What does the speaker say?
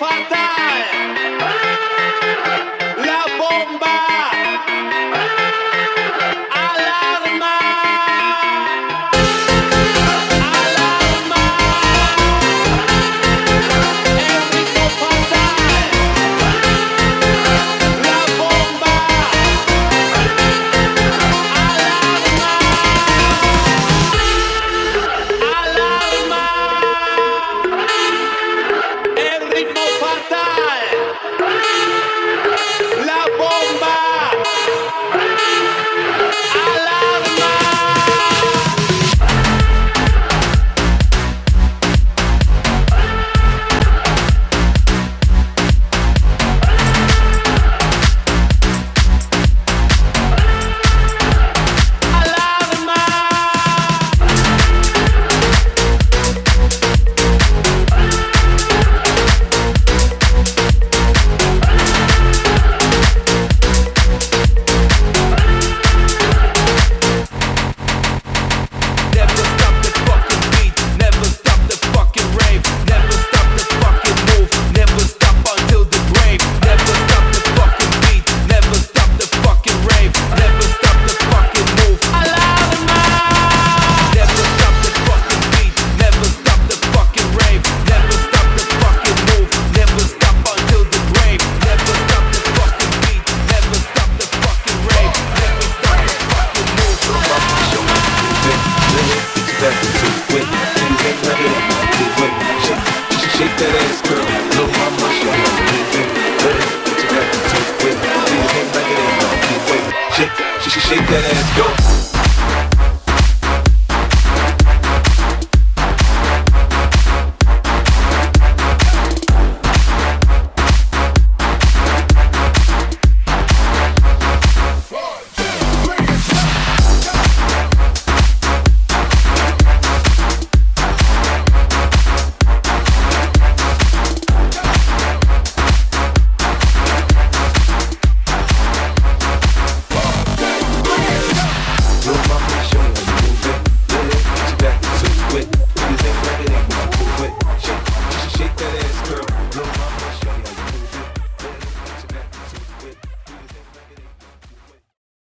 fatal. La bomba. that shit quick. Things ain't better than my good way. Shake, shake that ass, girl. Little mama, show me anything. Hey, what you got to do with? Things ain't better than my good way. Shake, shake that ass, go.